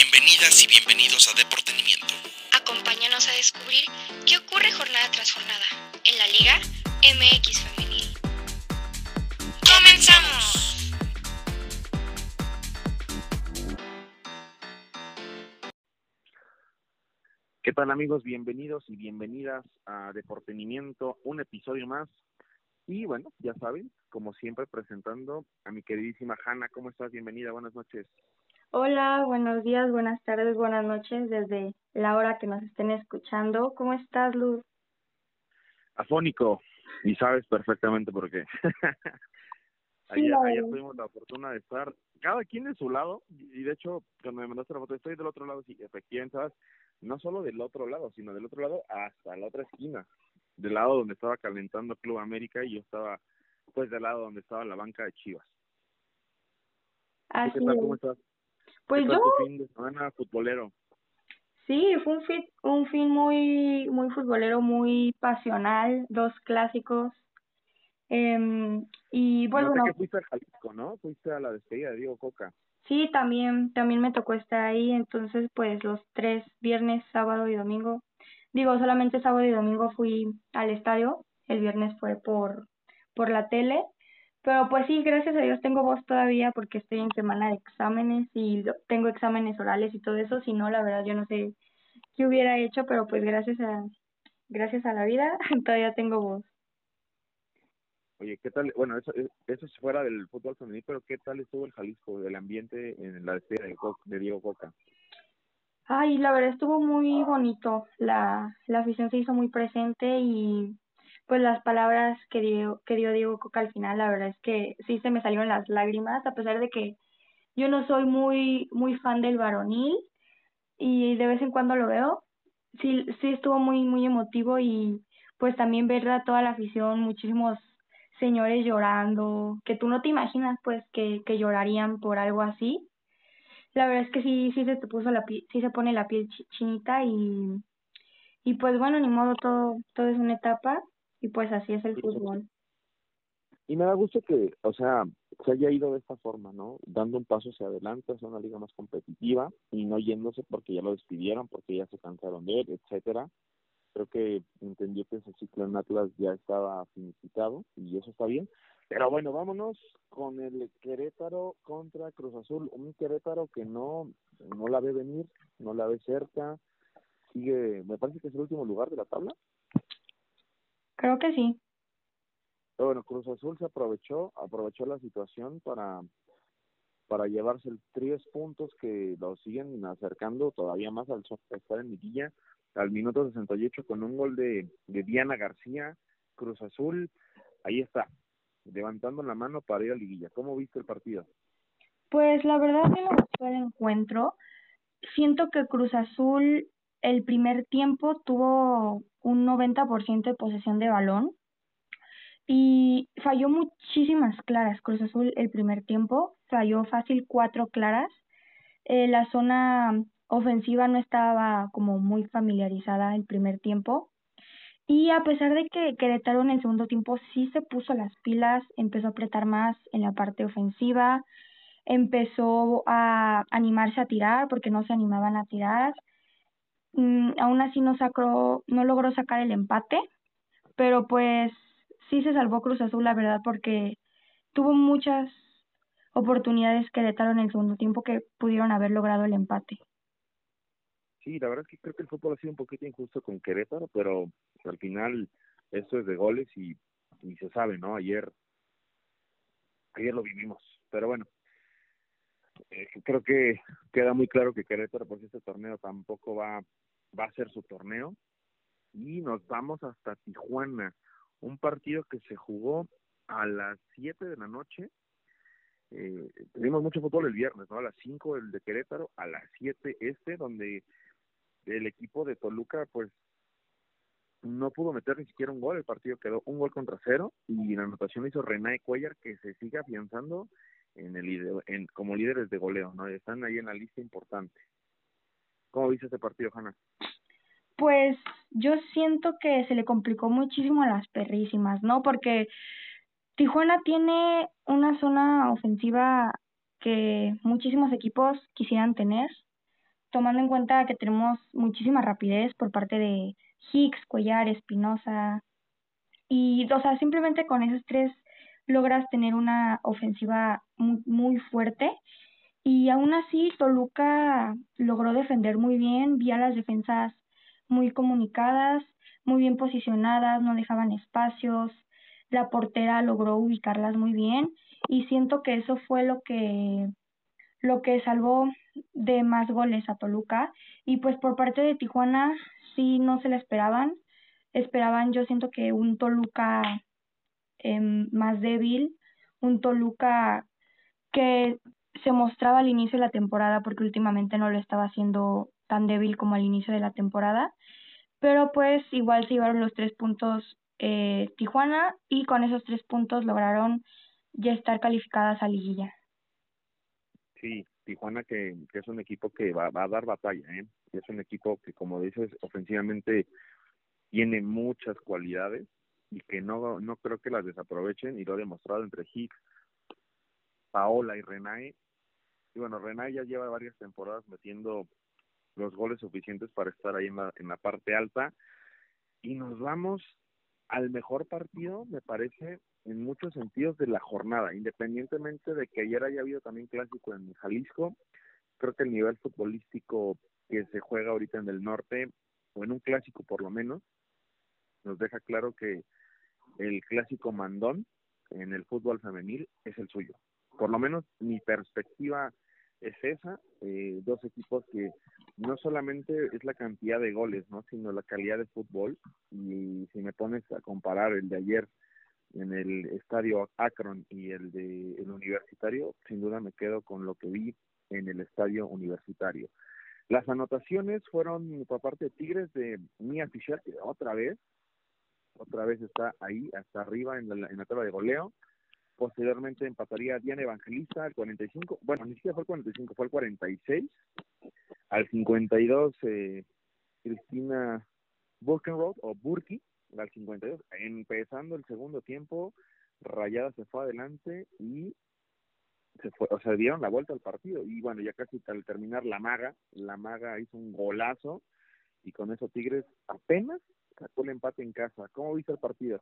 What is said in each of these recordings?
Bienvenidas y bienvenidos a Deportenimiento. Acompáñanos a descubrir qué ocurre jornada tras jornada en la Liga MX Femenil. ¡Comenzamos! ¿Qué tal amigos? Bienvenidos y bienvenidas a Deportenimiento, un episodio más. Y bueno, ya saben, como siempre presentando a mi queridísima Hanna. ¿Cómo estás? Bienvenida, buenas noches. Hola, buenos días, buenas tardes, buenas noches desde la hora que nos estén escuchando. ¿Cómo estás, Luz? Afónico, y sabes perfectamente por qué. ayer, ayer tuvimos la fortuna de estar cada quien de su lado, y de hecho, cuando me mandaste la foto, estoy del otro lado, sí, efectivamente, ¿sabes? No solo del otro lado, sino del otro lado hasta la otra esquina, del lado donde estaba calentando Club América y yo estaba, pues, del lado donde estaba la banca de Chivas. Así ¿Qué tal? ¿Cómo estás? Pues ¿Qué tal yo, tu fin de semana futbolero? sí, fue un fin, un fin muy, muy futbolero, muy pasional, dos clásicos. Em, y pues no sé bueno, que fuiste a Jalisco, ¿no? Fuiste a la despedida de Diego Coca. sí, también, también me tocó estar ahí, entonces pues los tres, viernes, sábado y domingo. Digo, solamente sábado y domingo fui al estadio, el viernes fue por, por la tele, pero pues sí, gracias a Dios tengo voz todavía porque estoy en semana de exámenes y tengo exámenes orales y todo eso, si no, la verdad yo no sé qué hubiera hecho, pero pues gracias a, gracias a la vida todavía tengo voz. Oye, ¿qué tal? Bueno, eso, eso es fuera del fútbol femenil, pero ¿qué tal estuvo el Jalisco, el ambiente en la despedida de, de Diego Coca? Ay, la verdad estuvo muy bonito, la, la afición se hizo muy presente y pues las palabras que dio, que dio Diego Coca al final, la verdad es que sí se me salieron las lágrimas, a pesar de que yo no soy muy, muy fan del varonil y de vez en cuando lo veo, sí, sí estuvo muy, muy emotivo y pues también ver toda la afición, muchísimos señores llorando, que tú no te imaginas pues que, que llorarían por algo así. La verdad es que sí, sí se te puso la piel, sí se pone la piel chi- chinita y, y pues bueno, ni modo, todo, todo es una etapa y pues así es el fútbol. Y me da gusto que, o sea, se haya ido de esta forma, ¿no? Dando un paso hacia adelante, hacia una liga más competitiva y no yéndose porque ya lo despidieron, porque ya se cansaron de él, etcétera. Creo que entendió que ese ciclo en Atlas ya estaba finiquitado y eso está bien. Pero bueno, vámonos con el Querétaro contra Cruz Azul. Un Querétaro que no, no la ve venir, no la ve cerca. Sigue, me parece que es el último lugar de la tabla. Creo que sí. Pero bueno, Cruz Azul se aprovechó, aprovechó la situación para, para llevarse el tres puntos que lo siguen acercando todavía más al estar en liguilla al minuto 68 con un gol de, de Diana García, Cruz Azul, ahí está, levantando la mano para ir a liguilla. ¿Cómo viste el partido? Pues la verdad me gustó el encuentro. Siento que Cruz Azul el primer tiempo tuvo un 90% de posesión de balón y falló muchísimas claras. Cruz Azul el primer tiempo falló fácil cuatro claras. Eh, la zona ofensiva no estaba como muy familiarizada el primer tiempo. Y a pesar de que Querétaro en el segundo tiempo sí se puso las pilas, empezó a apretar más en la parte ofensiva, empezó a animarse a tirar porque no se animaban a tirar. Mm, aún así no sacó, no logró sacar el empate, pero pues sí se salvó Cruz Azul, la verdad, porque tuvo muchas oportunidades Querétaro en el segundo tiempo que pudieron haber logrado el empate. Sí, la verdad es que creo que el fútbol ha sido un poquito injusto con Querétaro, pero al final esto es de goles y, y se sabe, ¿no? Ayer, ayer lo vivimos, pero bueno, eh, creo que queda muy claro que Querétaro, pues este torneo tampoco va, va a ser su torneo y nos vamos hasta Tijuana, un partido que se jugó a las 7 de la noche. Eh, tuvimos mucho fútbol el viernes, ¿no? A las 5 el de Querétaro, a las 7 este, donde el equipo de Toluca, pues, no pudo meter ni siquiera un gol, el partido quedó un gol contra cero y la anotación hizo Renae Cuellar que se sigue afianzando en el en, como líderes de goleo, ¿no? Están ahí en la lista importante. ¿Cómo viste este partido, Hanna? Pues yo siento que se le complicó muchísimo a las perrísimas, ¿no? Porque Tijuana tiene una zona ofensiva que muchísimos equipos quisieran tener. tomando en cuenta que tenemos muchísima rapidez por parte de Hicks, Cuellar, Espinosa, y, o sea, simplemente con esos tres logras tener una ofensiva muy, muy fuerte. Y aún así, Toluca logró defender muy bien, vi a las defensas muy comunicadas, muy bien posicionadas, no dejaban espacios, la portera logró ubicarlas muy bien y siento que eso fue lo que lo que salvó de más goles a Toluca. Y pues por parte de Tijuana sí no se la esperaban. Esperaban yo siento que un Toluca em, más débil un Toluca que se mostraba al inicio de la temporada porque últimamente no lo estaba haciendo tan débil como al inicio de la temporada pero pues igual se llevaron los tres puntos eh, Tijuana y con esos tres puntos lograron ya estar calificadas a liguilla. Sí, Tijuana que, que es un equipo que va, va a dar batalla, ¿eh? es un equipo que como dices ofensivamente tiene muchas cualidades y que no, no creo que las desaprovechen y lo ha demostrado entre Hicks, Paola y Renae. Y bueno, Renae ya lleva varias temporadas metiendo los goles suficientes para estar ahí en la, en la parte alta. Y nos vamos al mejor partido, me parece, en muchos sentidos de la jornada, independientemente de que ayer haya habido también clásico en Jalisco, creo que el nivel futbolístico que se juega ahorita en el norte, o en un clásico por lo menos, nos deja claro que el clásico mandón en el fútbol femenil es el suyo. Por lo menos mi perspectiva es esa, eh, dos equipos que no solamente es la cantidad de goles, ¿no? sino la calidad de fútbol. Y si me pones a comparar el de ayer en el estadio Akron y el de el universitario, sin duda me quedo con lo que vi en el estadio universitario. Las anotaciones fueron por parte de Tigres de Mia Fischer, que otra vez, otra vez está ahí, hasta arriba en la, en la tabla de goleo. Posteriormente empataría Diana Evangelista al 45, bueno, ni siquiera fue el 45, fue el 46. Al 52, eh, Cristina Burkenroth o Burki, al 52. Empezando el segundo tiempo, Rayada se fue adelante y se fue, o sea, dieron la vuelta al partido. Y bueno, ya casi al terminar la maga, la maga hizo un golazo y con eso Tigres apenas sacó el empate en casa. ¿Cómo viste el partido?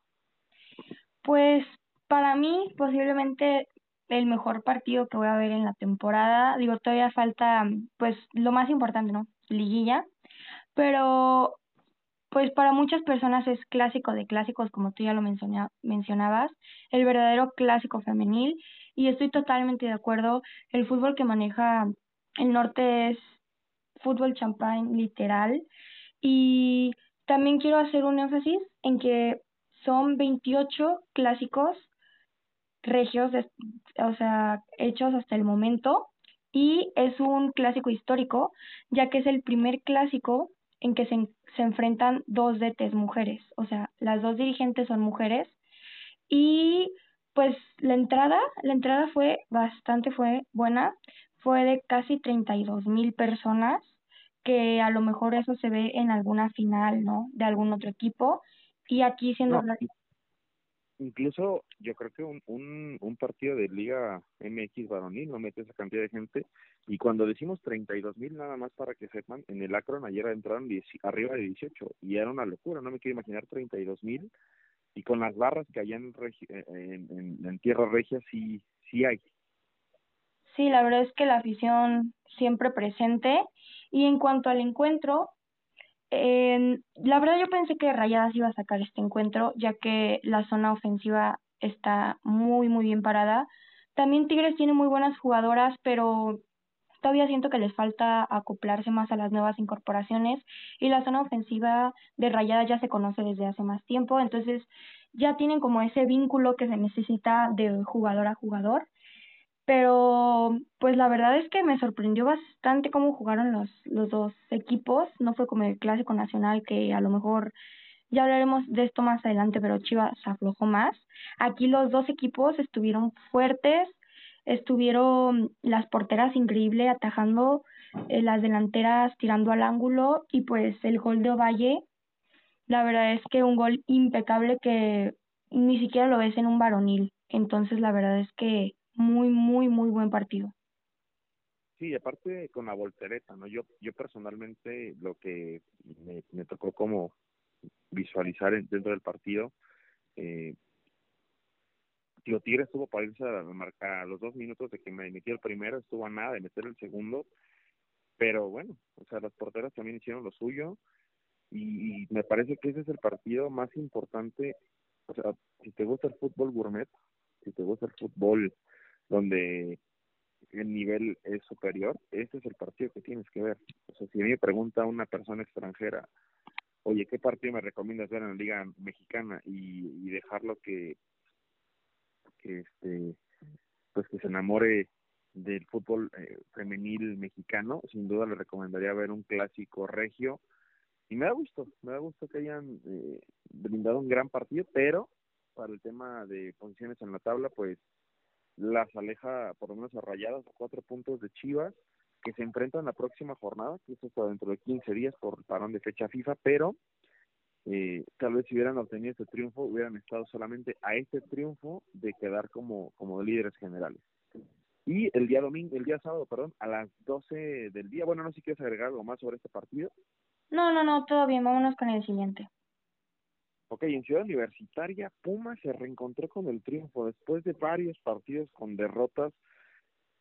Pues para mí, posiblemente el mejor partido que voy a ver en la temporada. Digo, todavía falta, pues, lo más importante, ¿no? Liguilla. Pero, pues, para muchas personas es clásico de clásicos, como tú ya lo mencionabas, el verdadero clásico femenil. Y estoy totalmente de acuerdo. El fútbol que maneja el norte es fútbol champán, literal. Y también quiero hacer un énfasis en que son 28 clásicos regios, o sea, hechos hasta el momento, y es un clásico histórico, ya que es el primer clásico en que se, se enfrentan dos DTs mujeres, o sea, las dos dirigentes son mujeres, y pues la entrada, la entrada fue bastante fue buena, fue de casi 32 mil personas, que a lo mejor eso se ve en alguna final, ¿no? De algún otro equipo, y aquí siendo incluso yo creo que un, un, un partido de Liga MX varonil no mete esa cantidad de gente. Y cuando decimos 32 mil, nada más para que sepan, en el Akron ayer entraron arriba de 18 y era una locura. No me quiero imaginar 32 mil. Y con las barras que hay en, en, en, Tierra Regia, sí, sí hay. Sí, la verdad es que la afición siempre presente. Y en cuanto al encuentro, eh, la verdad yo pensé que Rayadas iba a sacar este encuentro, ya que la zona ofensiva está muy, muy bien parada. También Tigres tiene muy buenas jugadoras, pero todavía siento que les falta acoplarse más a las nuevas incorporaciones y la zona ofensiva de Rayadas ya se conoce desde hace más tiempo, entonces ya tienen como ese vínculo que se necesita de jugador a jugador pero pues la verdad es que me sorprendió bastante cómo jugaron los, los dos equipos, no fue como el clásico nacional que a lo mejor ya hablaremos de esto más adelante, pero Chivas aflojó más. Aquí los dos equipos estuvieron fuertes, estuvieron las porteras increíble atajando eh, las delanteras tirando al ángulo y pues el gol de Ovalle, la verdad es que un gol impecable que ni siquiera lo ves en un varonil. Entonces la verdad es que muy, muy, muy buen partido. Sí, aparte con la voltereta, ¿no? Yo, yo personalmente lo que me, tocó como visualizar dentro del partido, eh, Tío Tigre estuvo para irse a, marcar a los dos minutos de que me metió el primero, estuvo a nada de meter el segundo, pero bueno, o sea, las porteras también hicieron lo suyo y, me parece que ese es el partido más importante, o sea, si te gusta el fútbol gourmet, si te gusta el fútbol donde el nivel es superior, ese es el partido que tienes que ver. O sea, si me pregunta una persona extranjera, oye, ¿qué partido me recomiendas ver en la Liga Mexicana? Y, y dejarlo que, que este pues que se enamore del fútbol eh, femenil mexicano, sin duda le recomendaría ver un clásico regio. Y me da gusto, me da gusto que hayan eh, brindado un gran partido, pero para el tema de posiciones en la tabla, pues las aleja por lo menos a rayadas cuatro puntos de Chivas, que se enfrentan la próxima jornada, que es hasta dentro de 15 días por parón de fecha FIFA, pero eh, tal vez si hubieran obtenido este triunfo, hubieran estado solamente a este triunfo de quedar como, como líderes generales. Y el día domingo, el día sábado, perdón, a las 12 del día, bueno, no sé si quieres agregar algo más sobre este partido. No, no, no, todo bien, vámonos con el siguiente. Ok, en Ciudad Universitaria, Puma se reencontró con el triunfo después de varios partidos con derrotas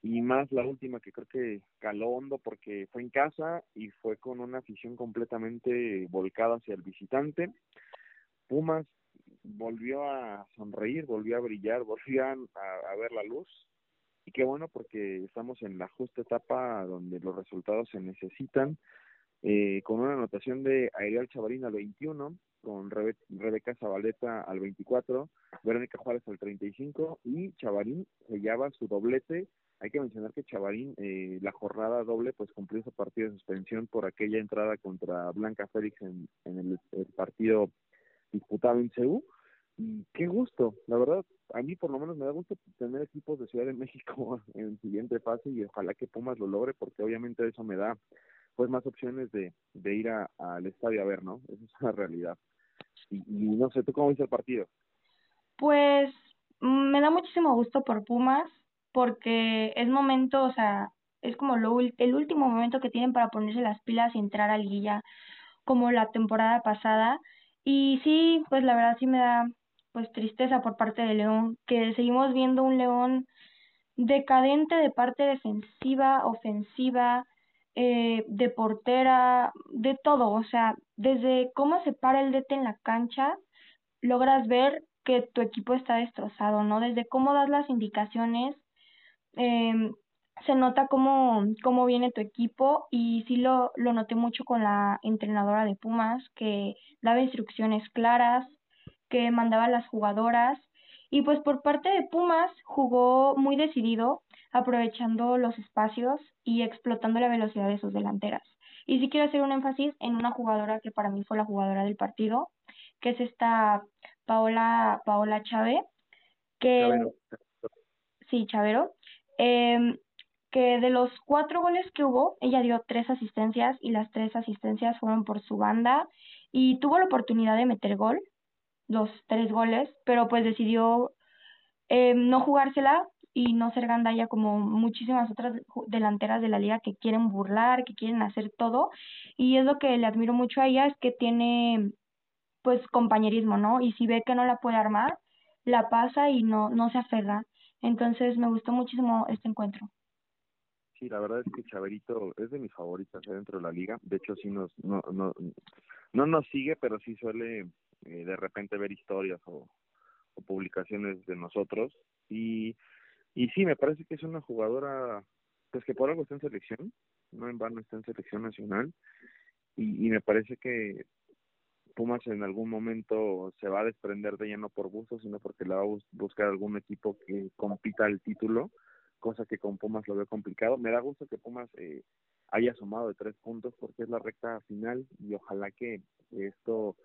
y más la última que creo que caló hondo porque fue en casa y fue con una afición completamente volcada hacia el visitante. Pumas volvió a sonreír, volvió a brillar, volvió a, a ver la luz y qué bueno porque estamos en la justa etapa donde los resultados se necesitan eh, con una anotación de Ariel Chavarín al 21, con Rebeca Zabaleta al 24, Verónica Juárez al 35 y Chavarín sellaba su doblete. Hay que mencionar que Chavarín, eh, la jornada doble, pues cumplió su partido de suspensión por aquella entrada contra Blanca Félix en, el, partido disputado en CEU. Y qué gusto, la verdad, a mí por lo menos me da gusto tener equipos de Ciudad de México en siguiente fase y ojalá que Pumas lo logre porque obviamente eso me da pues más opciones de, de ir al estadio a ver, ¿no? Esa es una realidad. Y, no sé, ¿tú cómo viste el partido? Pues me da muchísimo gusto por Pumas, porque es momento, o sea, es como lo, el último momento que tienen para ponerse las pilas y entrar a liguilla como la temporada pasada. Y sí, pues la verdad sí me da pues tristeza por parte de León, que seguimos viendo un León decadente de parte defensiva, ofensiva, eh, de portera, de todo, o sea, desde cómo se para el DT en la cancha, logras ver que tu equipo está destrozado, ¿no? Desde cómo das las indicaciones, eh, se nota cómo, cómo viene tu equipo y sí lo, lo noté mucho con la entrenadora de Pumas, que daba instrucciones claras, que mandaba a las jugadoras y pues por parte de Pumas jugó muy decidido, aprovechando los espacios y explotando la velocidad de sus delanteras. Y sí quiero hacer un énfasis en una jugadora que para mí fue la jugadora del partido, que es esta Paola, Paola Chávez, que... Chavero. Sí, Chavero. Eh, que de los cuatro goles que hubo, ella dio tres asistencias y las tres asistencias fueron por su banda y tuvo la oportunidad de meter gol, los tres goles, pero pues decidió eh, no jugársela y no ser gandalla como muchísimas otras delanteras de la liga que quieren burlar, que quieren hacer todo. Y es lo que le admiro mucho a ella, es que tiene pues compañerismo, ¿no? Y si ve que no la puede armar, la pasa y no, no se aferra. Entonces me gustó muchísimo este encuentro. Sí, la verdad es que Chaverito es de mis favoritas ¿eh? dentro de la liga. De hecho, sí nos, no, no, no nos sigue, pero sí suele eh, de repente ver historias o, o publicaciones de nosotros. Y y sí, me parece que es una jugadora, pues que por algo está en selección, no en vano está en selección nacional, y, me parece que Pumas en algún momento se va a desprender de ella no por gusto, sino porque la va a buscar algún equipo que compita el título, cosa que con Pumas lo veo complicado. Me da gusto que Pumas eh, haya sumado de tres puntos porque es la recta final y ojalá que esto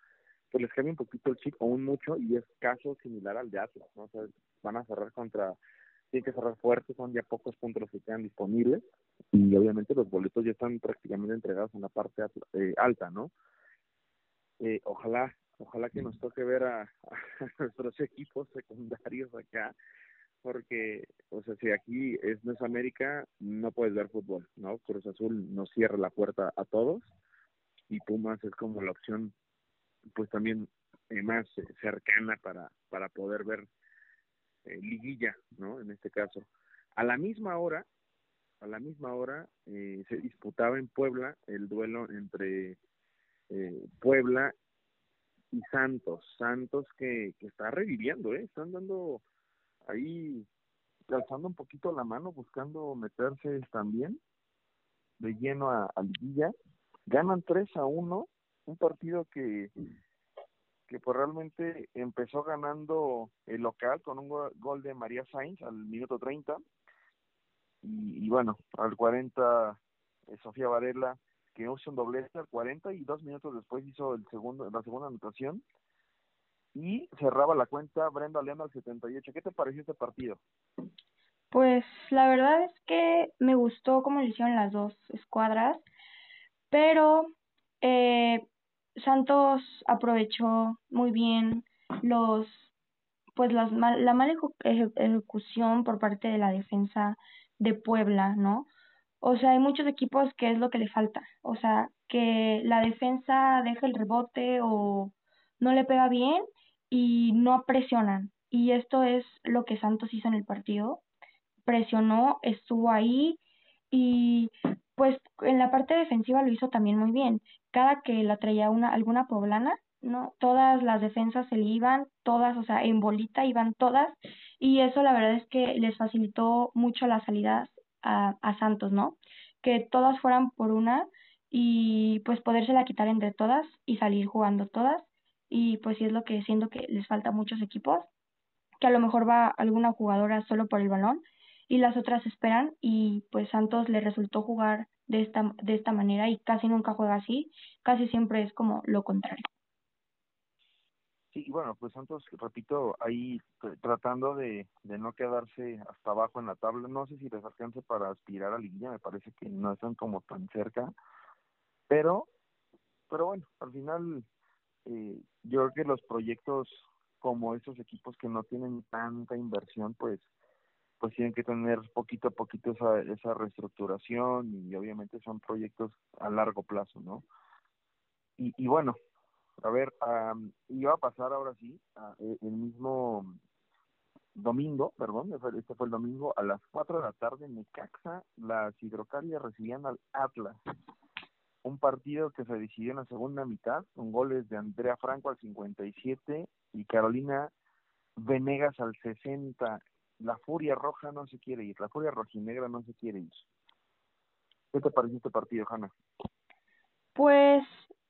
pues les cambie un poquito el chip o un mucho y es caso similar al de Atlas, ¿no? Van a cerrar contra tiene que cerrar fuerte, son ya pocos puntos los que quedan disponibles y obviamente los boletos ya están prácticamente entregados en la parte eh, alta, ¿no? Eh, ojalá, ojalá que nos toque ver a, nuestros equipos secundarios acá, porque, o sea, si aquí es no es América, no puedes ver fútbol, ¿no? Cruz Azul nos cierra la puerta a todos y Pumas es como la opción, pues también eh, más cercana para, para poder ver eh, liguilla, ¿no? En este caso. A la misma hora, a la misma hora eh, se disputaba en Puebla el duelo entre eh, Puebla y Santos. Santos que, que está reviviendo, ¿eh? Están dando ahí, alzando un poquito la mano, buscando meterse también de lleno a, a Liguilla. Ganan 3 a 1, un partido que que pues realmente empezó ganando el local con un gol de María Sainz al minuto 30 y, bueno, al 40 eh, Sofía Varela que hizo un doblete al 40 y dos minutos después hizo el segundo la segunda anotación y cerraba la cuenta Brenda León al 78. ¿Qué te pareció este partido? Pues la verdad es que me gustó cómo lo hicieron las dos escuadras, pero eh, Santos aprovechó muy bien los pues las la mala ejecución por parte de la defensa de Puebla, ¿no? O sea, hay muchos equipos que es lo que le falta, o sea, que la defensa deja el rebote o no le pega bien y no presionan. Y esto es lo que Santos hizo en el partido. Presionó, estuvo ahí y pues en la parte defensiva lo hizo también muy bien cada que la traía una alguna poblana, ¿no? Todas las defensas se le iban, todas, o sea, en bolita iban todas, y eso la verdad es que les facilitó mucho las salidas a, a Santos, ¿no? Que todas fueran por una y pues podérsela quitar entre todas y salir jugando todas, y pues sí es lo que siento que les falta muchos equipos, que a lo mejor va alguna jugadora solo por el balón y las otras esperan y pues Santos le resultó jugar de esta, de esta manera y casi nunca juega así, casi siempre es como lo contrario. Sí, bueno, pues Santos, repito, ahí tratando de, de no quedarse hasta abajo en la tabla, no sé si les alcance para aspirar a liguilla, me parece que no están como tan cerca, pero, pero bueno, al final eh, yo creo que los proyectos como esos equipos que no tienen tanta inversión, pues pues tienen que tener poquito a poquito esa, esa reestructuración y obviamente son proyectos a largo plazo, ¿no? Y, y bueno, a ver, iba a pasar ahora sí, e, el mismo domingo, perdón, este fue el domingo, a las 4 de la tarde en Necaxa, las hidrocálidas recibían al Atlas. Un partido que se decidió en la segunda mitad, con goles de Andrea Franco al 57 y Carolina Venegas al 60 la furia roja no se quiere ir, la furia rojinegra no se quiere ir. ¿Qué te pareció este partido, Hanna? Pues,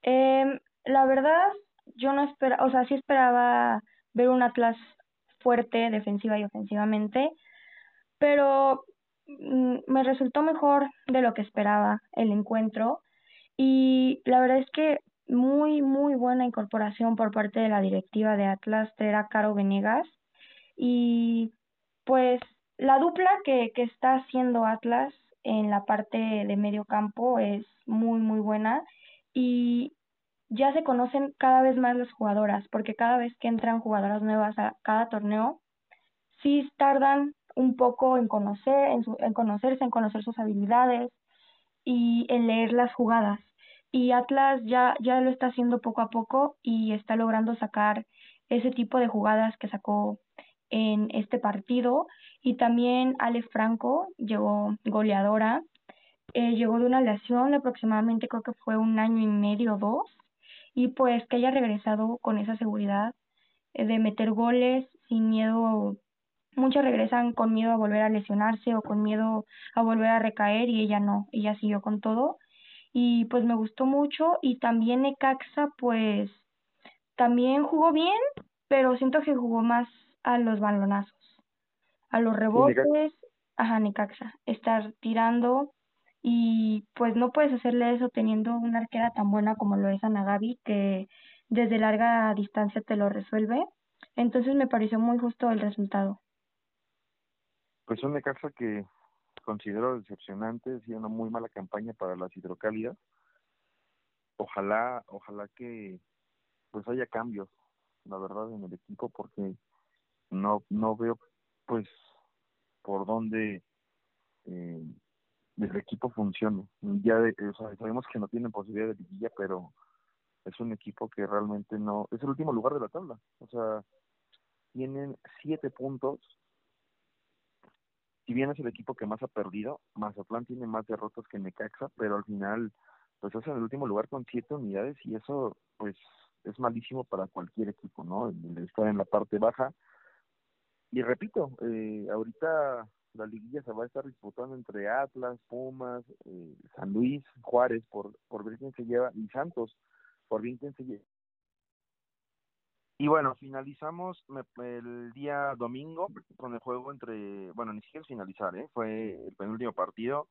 eh, la verdad, yo no esperaba, o sea, sí esperaba ver un Atlas fuerte defensiva y ofensivamente, pero mm, me resultó mejor de lo que esperaba el encuentro y la verdad es que muy, muy buena incorporación por parte de la directiva de Atlas, traer a Caro Venegas y pues la dupla que, que está haciendo Atlas en la parte de medio campo es muy, muy buena y ya se conocen cada vez más las jugadoras, porque cada vez que entran jugadoras nuevas a cada torneo, sí tardan un poco en conocer, en, su, en conocerse, en conocer sus habilidades y en leer las jugadas. Y Atlas ya, ya lo está haciendo poco a poco y está logrando sacar ese tipo de jugadas que sacó en este partido. Y también Ale Franco llegó goleadora, eh, llegó de una lesión aproximadamente creo que fue un año y medio o dos. Y pues que haya regresado con esa seguridad eh, de meter goles sin miedo. Muchas regresan con miedo a volver a lesionarse o con miedo a volver a recaer y ella no, ella siguió con todo. Y pues me gustó mucho. Y también Necaxa pues también jugó bien, pero siento que jugó más a los balonazos, a los rebotes, ajá, Necaxa, estar tirando y pues no puedes hacerle eso teniendo una arquera tan buena como lo es Anagabi que desde larga distancia te lo resuelve. Entonces me pareció muy justo el resultado. Pues un Necaxa que considero decepcionante, sido una muy mala campaña para las hidrocálidas. Ojalá, ojalá que pues haya cambios, la verdad, en el equipo, porque no no veo pues por dónde eh, el equipo funcione. Ya de, o sea, sabemos que no tienen posibilidad de liguilla, pero es un equipo que realmente no es el último lugar de la tabla. O sea, tienen siete puntos. Si bien es el equipo que más ha perdido, Mazatlán tiene más derrotas que Necaxa, pero al final pues es en el último lugar con siete unidades y eso pues es malísimo para cualquier equipo, ¿no? El estar en la parte baja. Y repito, eh, ahorita la liguilla se va a estar disputando entre Atlas, Pumas, eh, San Luis, Juárez, por, por ver quién se lleva, y Santos, por bien quién se lleva. Y bueno, finalizamos el día domingo con el juego entre, bueno, ni siquiera finalizar, ¿eh? fue el penúltimo partido,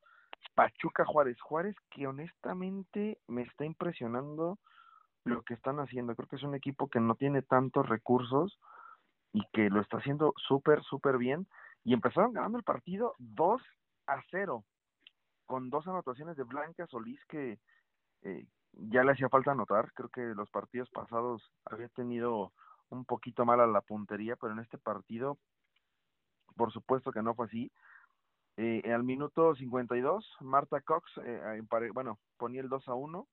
Pachuca Juárez. Juárez que honestamente me está impresionando lo que están haciendo. Creo que es un equipo que no tiene tantos recursos y que lo está haciendo súper, súper bien y empezaron ganando el partido 2 a 0 con dos anotaciones de Blanca Solís que eh, ya le hacía falta anotar, creo que los partidos pasados había tenido un poquito mala la puntería, pero en este partido por supuesto que no fue así. Eh, al minuto 52, Marta Cox, eh, bueno, ponía el 2 a 1.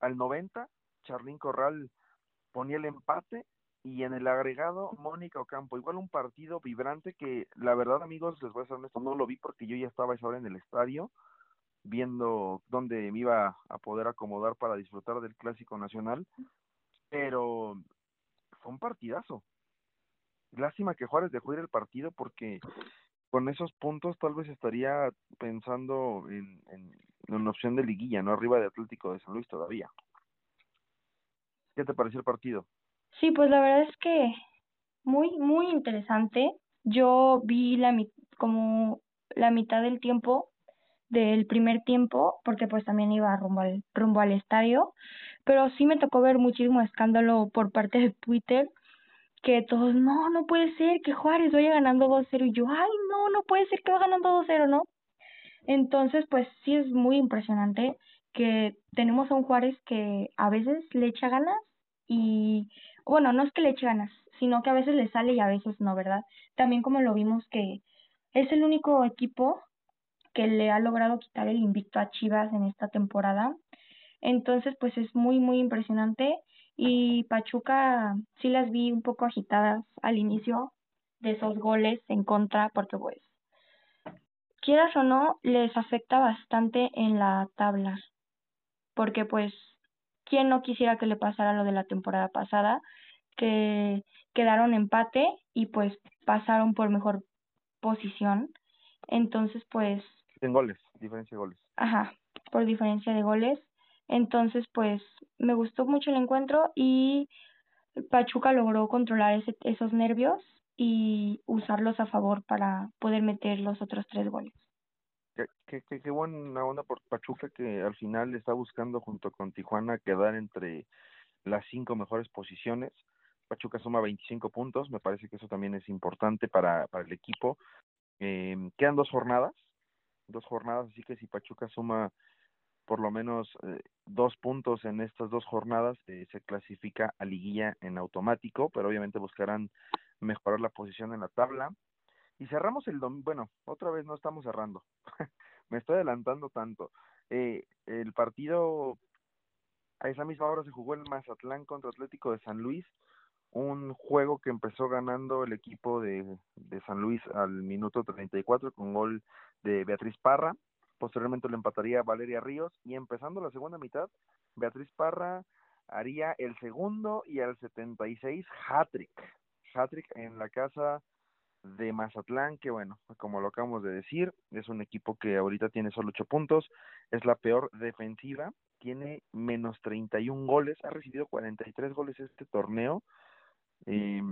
Al 90, Charlín Corral ponía el empate y en el agregado Mónica Ocampo. Igual un partido vibrante que la verdad amigos, les voy a ser honesto, no lo vi porque yo ya estaba esa hora en el estadio viendo dónde me iba a poder acomodar para disfrutar del clásico nacional, pero fue un partidazo. Lástima que Juárez dejó ir el partido porque con esos puntos tal vez estaría pensando en, en, en una opción de liguilla, no arriba de Atlético de San Luis todavía. ¿Qué te pareció el partido? Sí, pues la verdad es que muy, muy interesante. Yo vi la como la mitad del tiempo del primer tiempo, porque pues también iba rumbo al, rumbo al estadio, pero sí me tocó ver muchísimo escándalo por parte de Twitter, que todos, no, no puede ser que Juárez vaya ganando 2-0, y yo, ay, no, no puede ser que vaya ganando 2-0, ¿no? Entonces, pues sí es muy impresionante que tenemos a un Juárez que a veces le echa ganas y bueno, no es que le eche ganas, sino que a veces le sale y a veces no, ¿verdad? También como lo vimos que es el único equipo que le ha logrado quitar el invicto a Chivas en esta temporada. Entonces, pues es muy, muy impresionante. Y Pachuca sí las vi un poco agitadas al inicio de esos goles en contra, porque pues, quieras o no, les afecta bastante en la tabla. Porque pues ¿Quién no quisiera que le pasara lo de la temporada pasada? Que quedaron empate y pues pasaron por mejor posición. Entonces, pues... En goles, diferencia de goles. Ajá, por diferencia de goles. Entonces, pues me gustó mucho el encuentro y Pachuca logró controlar ese, esos nervios y usarlos a favor para poder meter los otros tres goles qué, qué, qué, buena onda por Pachuca que al final está buscando junto con Tijuana quedar entre las cinco mejores posiciones. Pachuca suma 25 puntos, me parece que eso también es importante para, para el equipo. Eh, quedan dos jornadas, dos jornadas, así que si Pachuca suma por lo menos eh, dos puntos en estas dos jornadas, eh, se clasifica a liguilla en automático, pero obviamente buscarán mejorar la posición en la tabla. Y cerramos el domingo, bueno, otra vez no estamos cerrando, me estoy adelantando tanto. Eh, el partido a esa misma hora se jugó el Mazatlán contra Atlético de San Luis, un juego que empezó ganando el equipo de, de San Luis al minuto 34 con gol de Beatriz Parra, posteriormente lo empataría Valeria Ríos y empezando la segunda mitad, Beatriz Parra haría el segundo y al 76 hat-trick, hat-trick en la casa de Mazatlán, que bueno, como lo acabamos de decir, es un equipo que ahorita tiene solo ocho puntos, es la peor defensiva, tiene menos 31 goles, ha recibido 43 goles este torneo, eh,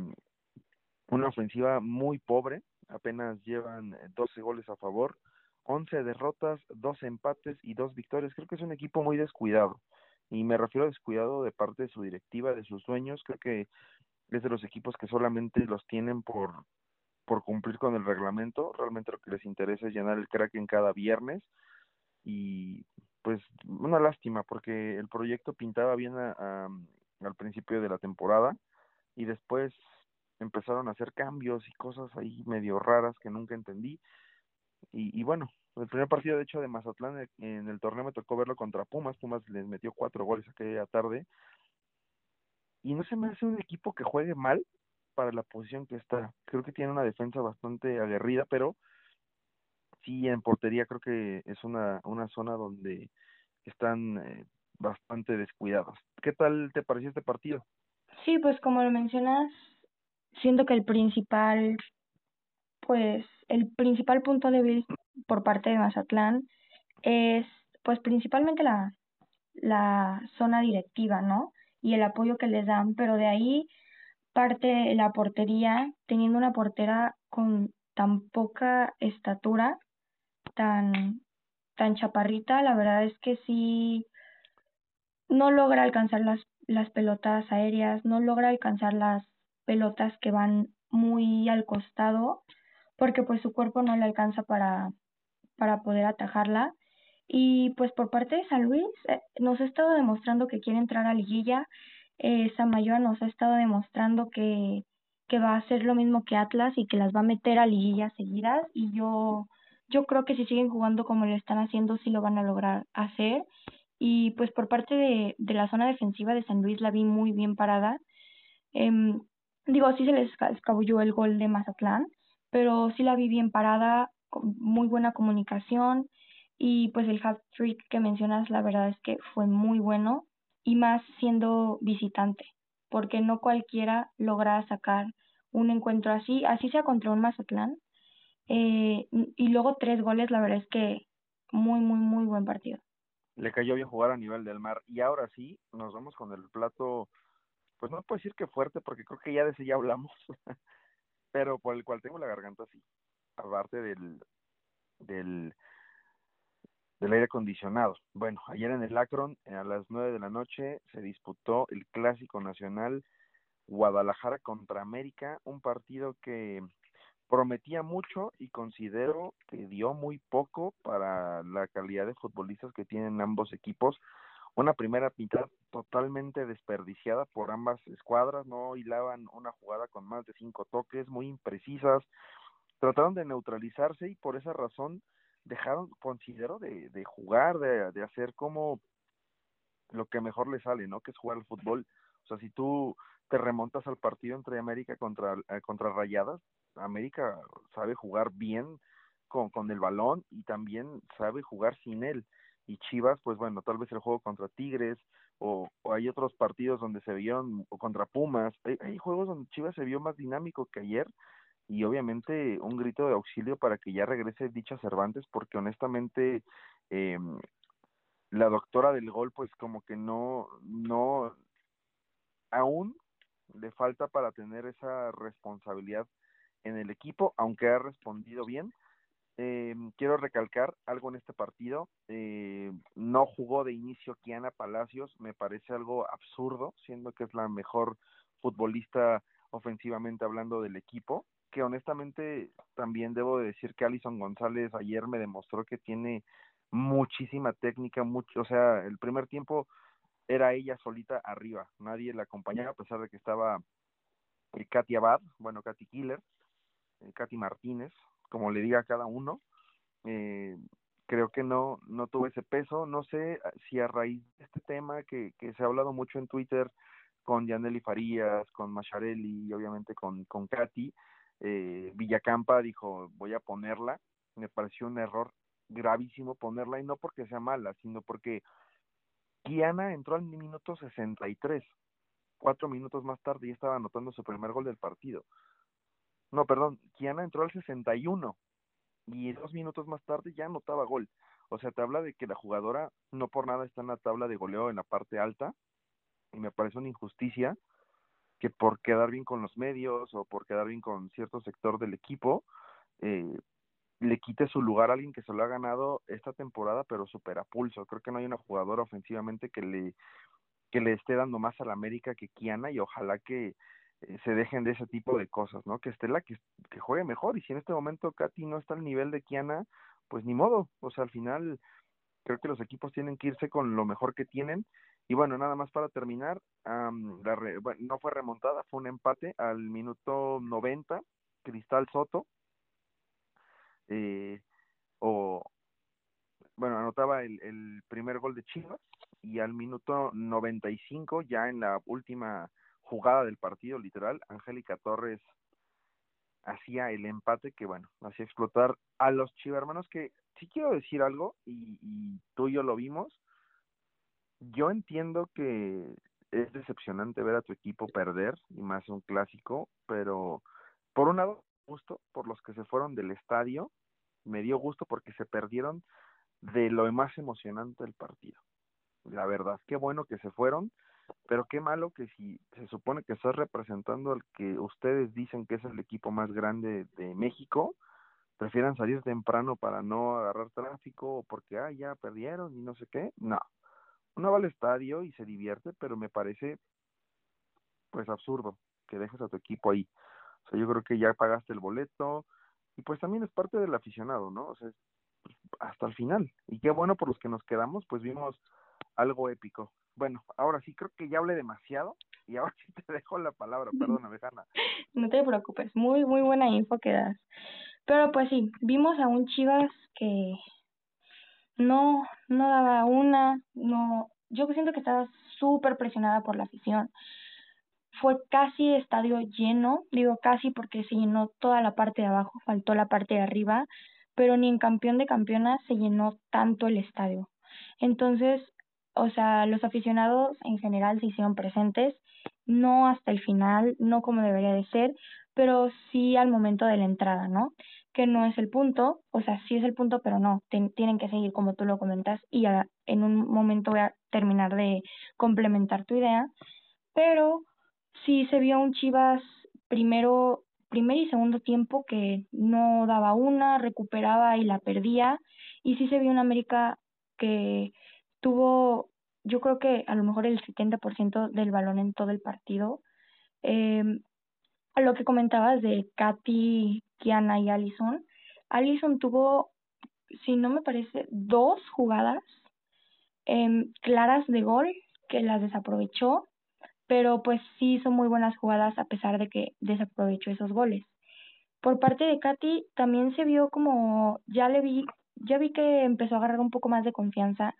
una ofensiva muy pobre, apenas llevan 12 goles a favor, 11 derrotas, 2 empates y 2 victorias, creo que es un equipo muy descuidado, y me refiero a descuidado de parte de su directiva, de sus sueños, creo que es de los equipos que solamente los tienen por por cumplir con el reglamento. Realmente lo que les interesa es llenar el crack en cada viernes y pues una lástima porque el proyecto pintaba bien a, al principio de la temporada y después empezaron a hacer cambios y cosas ahí medio raras que nunca entendí. Y, y bueno, el primer partido de hecho de Mazatlán en el torneo me tocó verlo contra Pumas, Pumas les metió cuatro goles aquella tarde. Y no se me hace un equipo que juegue mal para la posición que está. Creo que tiene una defensa bastante aguerrida, pero sí en portería creo que es una, una zona donde están eh, bastante descuidados. ¿Qué tal te pareció este partido? Sí, pues como lo mencionas, siento que el principal, pues el principal punto débil por parte de Mazatlán es, pues principalmente la, la zona directiva, ¿no? Y el apoyo que les dan, pero de ahí parte la portería, teniendo una portera con tan poca estatura, tan, tan chaparrita, la verdad es que sí no logra alcanzar las, las pelotas aéreas, no logra alcanzar las pelotas que van muy al costado, porque pues su cuerpo no le alcanza para, para poder atajarla. Y pues por parte de San Luis eh, nos ha estado demostrando que quiere entrar a liguilla. Eh, Samayoa nos ha estado demostrando que, que va a hacer lo mismo que Atlas y que las va a meter a liguillas seguidas. Y yo, yo creo que si siguen jugando como lo están haciendo, sí lo van a lograr hacer. Y pues por parte de, de la zona defensiva de San Luis la vi muy bien parada. Eh, digo, sí se les escabulló el gol de Mazatlán, pero sí la vi bien parada, con muy buena comunicación y pues el hat trick que mencionas la verdad es que fue muy bueno y más siendo visitante, porque no cualquiera logra sacar un encuentro así, así sea contra un Mazatlán. Eh, y luego tres goles, la verdad es que muy, muy, muy buen partido le cayó bien jugar a nivel del mar. Y ahora sí, nos vamos con el plato, pues no puedo decir que fuerte, porque creo que ya de ese ya hablamos, pero por el cual tengo la garganta así, aparte del, del, del aire acondicionado. Bueno, ayer en el Akron, a las nueve de la noche, se disputó el Clásico Nacional Guadalajara contra América, un partido que prometía mucho y considero que dio muy poco para la calidad de futbolistas que tienen ambos equipos. Una primera mitad totalmente desperdiciada por ambas escuadras, no hilaban una jugada con más de cinco toques, muy imprecisas, trataron de neutralizarse y por esa razón dejaron, considero, de, de jugar, de, de hacer como lo que mejor le sale, ¿no? Que es jugar al fútbol. O sea, si tú te remontas al partido entre América contra, eh, contra Rayadas, América sabe jugar bien con, con el balón y también sabe jugar sin él. Y Chivas, pues bueno, tal vez el juego contra Tigres o, o hay otros partidos donde se vieron, o contra Pumas, hay, hay juegos donde Chivas se vio más dinámico que ayer y obviamente un grito de auxilio para que ya regrese dicha Cervantes porque honestamente eh, la doctora del gol pues como que no no aún le falta para tener esa responsabilidad en el equipo, aunque ha respondido bien. Eh, quiero recalcar algo en este partido. Eh, no jugó de inicio Kiana Palacios, me parece algo absurdo, siendo que es la mejor futbolista ofensivamente hablando del equipo. Que honestamente también debo de decir que Alison González ayer me demostró que tiene muchísima técnica, mucho, o sea, el primer tiempo era ella solita arriba, nadie la acompañaba a pesar de que estaba el Katy Abad, bueno, Katy Killer, eh, Katy Martínez, como le diga a cada uno, eh, creo que no, no tuvo ese peso, no sé si a raíz de este tema que, que se ha hablado mucho en Twitter con Yaneli Farías, con Macharelli y obviamente con, con Katy, eh, Villacampa dijo voy a ponerla, me pareció un error gravísimo ponerla y no porque sea mala, sino porque Kiana entró al minuto 63, cuatro minutos más tarde y estaba anotando su primer gol del partido. No, perdón, Kiana entró al 61 y dos minutos más tarde ya anotaba gol. O sea, te habla de que la jugadora no por nada está en la tabla de goleo en la parte alta y me parece una injusticia que por quedar bien con los medios o por quedar bien con cierto sector del equipo, eh, le quite su lugar a alguien que se lo ha ganado esta temporada, pero super a pulso. Creo que no hay una jugadora ofensivamente que le que le esté dando más a la América que Kiana y ojalá que eh, se dejen de ese tipo de cosas, ¿no? Que esté la que, que juegue mejor y si en este momento Katy no está al nivel de Kiana, pues ni modo, o sea, al final creo que los equipos tienen que irse con lo mejor que tienen. Y bueno, nada más para terminar, no fue remontada, fue un empate al minuto 90, Cristal Soto, eh, o bueno, anotaba el, el primer gol de Chivas y al minuto 95, ya en la última jugada del partido, literal, Angélica Torres hacía el empate que, bueno, hacía explotar a los chivermanos que sí quiero decir algo y, y tú y yo lo vimos. Yo entiendo que es decepcionante ver a tu equipo perder y más un clásico, pero por un lado, gusto por los que se fueron del estadio, me dio gusto porque se perdieron de lo más emocionante del partido. La verdad, qué bueno que se fueron, pero qué malo que si se supone que estás representando al que ustedes dicen que es el equipo más grande de México, prefieran salir temprano para no agarrar tráfico o porque, ah, ya perdieron y no sé qué. No, uno va al estadio y se divierte, pero me parece pues absurdo que dejes a tu equipo ahí. O sea, yo creo que ya pagaste el boleto y pues también es parte del aficionado, ¿no? O sea, pues, hasta el final. Y qué bueno por los que nos quedamos, pues vimos algo épico. Bueno, ahora sí creo que ya hablé demasiado y ahora sí te dejo la palabra, perdona, Bejana. No te preocupes, muy muy buena info que das. Pero pues sí, vimos a un Chivas que no no daba una, no yo siento que estaba súper presionada por la afición. Fue casi estadio lleno, digo casi porque se llenó toda la parte de abajo, faltó la parte de arriba, pero ni en campeón de campeonas se llenó tanto el estadio. Entonces, o sea, los aficionados en general se hicieron presentes, no hasta el final, no como debería de ser, pero sí al momento de la entrada, ¿no? Que no es el punto, o sea, sí es el punto, pero no, tienen que seguir como tú lo comentas y en un momento voy a terminar de complementar tu idea, pero sí se vio un Chivas primero, primer y segundo tiempo que no daba una, recuperaba y la perdía, y sí se vio un América que tuvo, yo creo que a lo mejor el 70% del balón en todo el partido. Eh, a lo que comentabas de Katy, Kiana y Allison, Allison tuvo, si no me parece, dos jugadas eh, claras de gol que las desaprovechó, pero pues sí hizo muy buenas jugadas a pesar de que desaprovechó esos goles. Por parte de Katy también se vio como, ya le vi, ya vi que empezó a agarrar un poco más de confianza